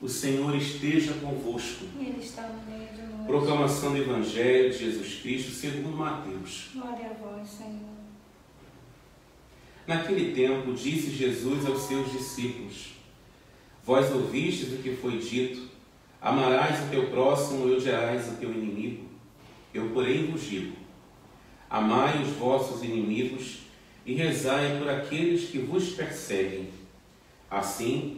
O Senhor esteja convosco. Ele está no meio de nós. Proclamação do Evangelho de Jesus Cristo segundo Mateus. Glória a vós, Senhor. Naquele tempo disse Jesus aos seus discípulos: Vós ouvistes o que foi dito: Amarás o teu próximo e odiarás o teu inimigo. Eu, porém, vos digo: Amai os vossos inimigos e rezai por aqueles que vos perseguem. Assim,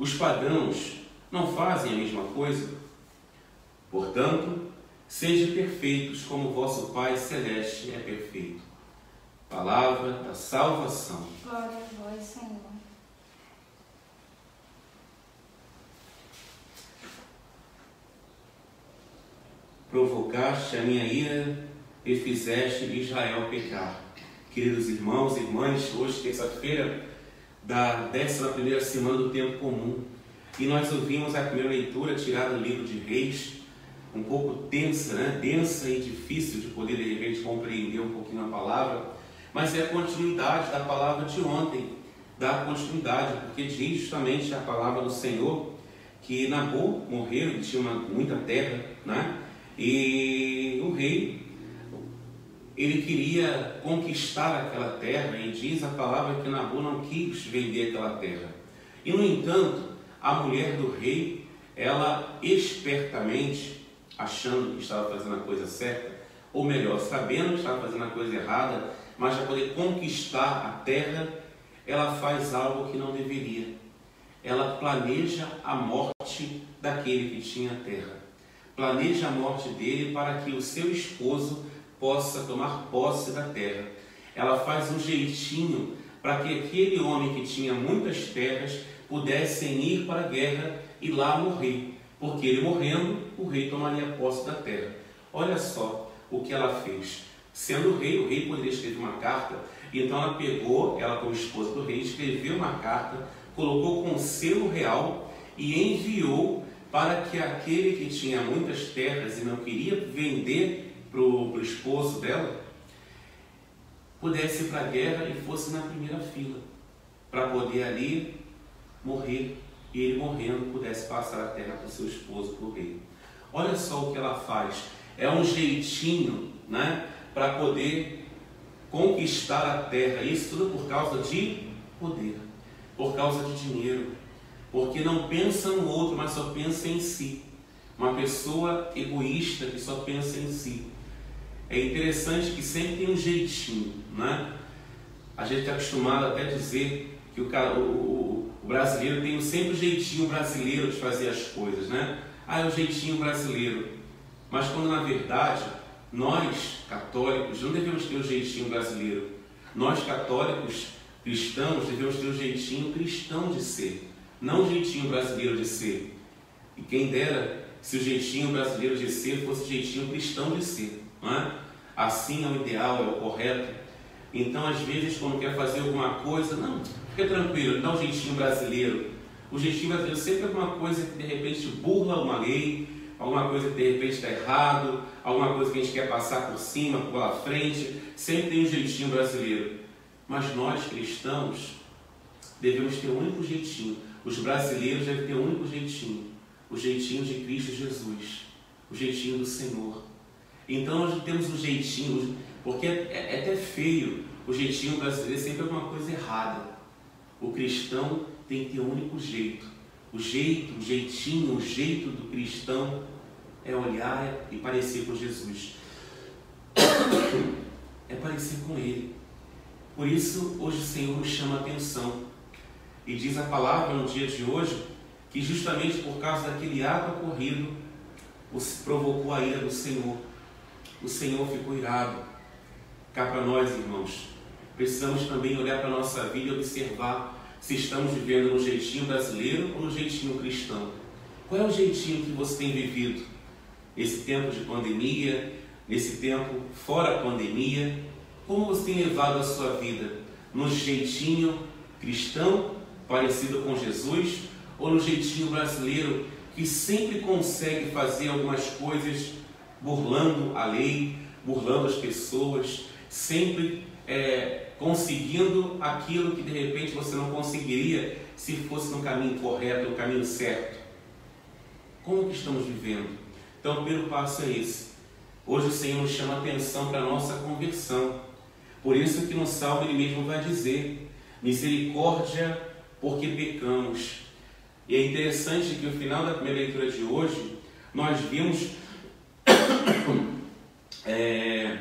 Os pagãos não fazem a mesma coisa? Portanto, sejam perfeitos como vosso Pai Celeste é perfeito. Palavra da salvação. Glória a vós, Senhor. Provocaste a minha ira e fizeste Israel pecar. Queridos irmãos e irmãs, hoje, terça-feira, da 11 semana do tempo comum, e nós ouvimos a primeira leitura tirada do livro de Reis, um pouco tensa, né? densa e difícil de poder, de repente, compreender um pouquinho a palavra, mas é a continuidade da palavra de ontem, da continuidade, porque diz justamente a palavra do Senhor que Nabu morreu, ele tinha uma, muita terra, né? e o rei ele queria conquistar aquela terra e diz a palavra que Nabu não quis vender aquela terra. E no entanto, a mulher do rei, ela espertamente, achando que estava fazendo a coisa certa, ou melhor, sabendo que estava fazendo a coisa errada, mas para poder conquistar a terra, ela faz algo que não deveria. Ela planeja a morte daquele que tinha a terra. Planeja a morte dele para que o seu esposo possa tomar posse da terra. Ela faz um jeitinho para que aquele homem que tinha muitas terras pudessem ir para a guerra e lá morrer, porque ele morrendo, o rei tomaria posse da terra. Olha só o que ela fez. Sendo rei, o rei poderia escrever uma carta, então ela pegou, ela como esposa do rei, escreveu uma carta, colocou com selo real e enviou para que aquele que tinha muitas terras e não queria vender para o esposo dela, pudesse ir para a guerra e fosse na primeira fila, para poder ali morrer e ele morrendo pudesse passar a terra para o seu esposo, para o rei. Olha só o que ela faz. É um jeitinho, né, para poder conquistar a terra. Isso tudo por causa de poder, por causa de dinheiro, porque não pensa no outro, mas só pensa em si. Uma pessoa egoísta que só pensa em si. É interessante que sempre tem um jeitinho, né? A gente está acostumado até a dizer que o, o, o brasileiro tem sempre o jeitinho brasileiro de fazer as coisas, né? Ah, é o jeitinho brasileiro. Mas quando na verdade nós, católicos, não devemos ter o jeitinho brasileiro. Nós, católicos, cristãos, devemos ter o jeitinho cristão de ser, não o jeitinho brasileiro de ser. E quem dera se o jeitinho brasileiro de ser fosse o jeitinho cristão de ser. É? Assim é o ideal, é o correto. Então, às vezes, quando quer fazer alguma coisa, não, fica tranquilo, dá um jeitinho brasileiro. O jeitinho brasileiro sempre é alguma coisa que de repente burla uma lei, alguma coisa que de repente está errado, alguma coisa que a gente quer passar por cima, pela frente. Sempre tem um jeitinho brasileiro. Mas nós, cristãos, devemos ter um único jeitinho. Os brasileiros devem ter um único jeitinho. O jeitinho de Cristo Jesus. O jeitinho do Senhor. Então nós temos um jeitinho, porque é, é até feio, o jeitinho brasileiro é sempre alguma coisa errada. O cristão tem que ter um único jeito. O jeito, o jeitinho, o jeito do cristão é olhar e parecer com Jesus. É parecer com Ele. Por isso, hoje o Senhor nos chama a atenção. E diz a palavra no dia de hoje que justamente por causa daquele ato ocorrido, provocou a ira do Senhor o Senhor ficou irado. Cá para nós, irmãos, precisamos também olhar para a nossa vida e observar se estamos vivendo no jeitinho brasileiro ou no jeitinho cristão. Qual é o jeitinho que você tem vivido nesse tempo de pandemia, nesse tempo fora pandemia? Como você tem levado a sua vida? No jeitinho cristão, parecido com Jesus, ou no jeitinho brasileiro, que sempre consegue fazer algumas coisas burlando a lei, burlando as pessoas, sempre é, conseguindo aquilo que de repente você não conseguiria se fosse no caminho correto, no caminho certo. Como que estamos vivendo? Então, o primeiro passo é esse. Hoje o Senhor nos chama atenção para a nossa conversão. Por isso que no Salmo ele mesmo vai dizer, misericórdia porque pecamos. E é interessante que no final da primeira leitura de hoje, nós vimos é,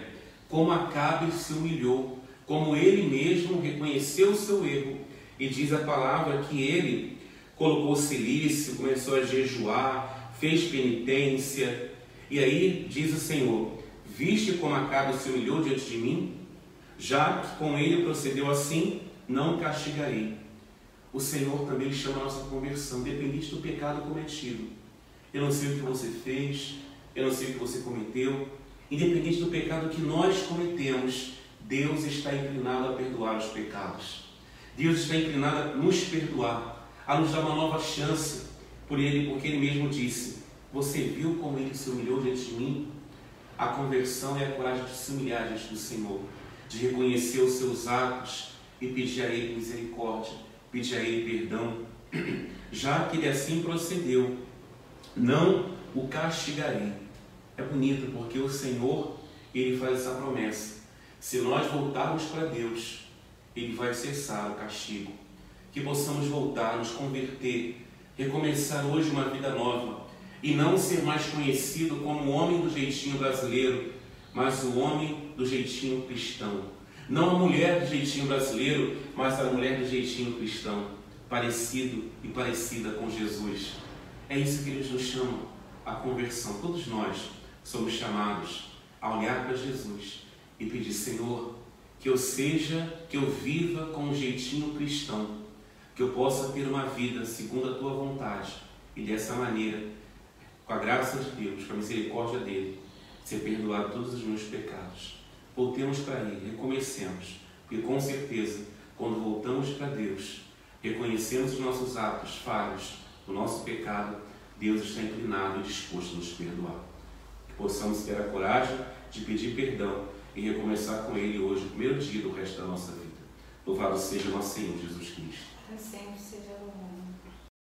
como Acabe se humilhou, como ele mesmo reconheceu o seu erro. E diz a palavra que ele colocou silício, começou a jejuar, fez penitência. E aí diz o Senhor: Viste como Acabe se humilhou diante de mim? Já que com ele procedeu assim, não castigarei. O Senhor também chama a nossa conversão, dependente do pecado cometido. Eu não sei o que você fez, eu não sei o que você cometeu, independente do pecado que nós cometemos, Deus está inclinado a perdoar os pecados. Deus está inclinado a nos perdoar, a nos dar uma nova chance por Ele, porque Ele mesmo disse: Você viu como Ele se humilhou diante de mim? A conversão é a coragem de se humilhar diante do Senhor, de reconhecer os seus atos e pedir a Ele misericórdia, pedir a Ele perdão. Já que Ele assim procedeu, não o castigarei é bonito porque o Senhor, ele faz essa promessa. Se nós voltarmos para Deus, ele vai cessar o castigo. Que possamos voltar, nos converter, recomeçar hoje uma vida nova e não ser mais conhecido como o homem do jeitinho brasileiro, mas o homem do jeitinho cristão. Não a mulher do jeitinho brasileiro, mas a mulher do jeitinho cristão, parecido e parecida com Jesus. É isso que eles nos chamam, a conversão, todos nós somos chamados a olhar para Jesus e pedir, Senhor, que eu seja, que eu viva com um jeitinho cristão, que eu possa ter uma vida segundo a tua vontade e dessa maneira, com a graça de Deus, com a misericórdia dele, ser perdoado todos os meus pecados. Voltemos para Ele, recomecemos, porque com certeza, quando voltamos para Deus, reconhecemos os nossos atos falhos, o nosso pecado, Deus está inclinado e disposto a nos perdoar possamos ter a coragem de pedir perdão e recomeçar com Ele hoje, o primeiro dia do resto da nossa vida. Louvado seja nosso Senhor Jesus Cristo. Para sempre seja louvado.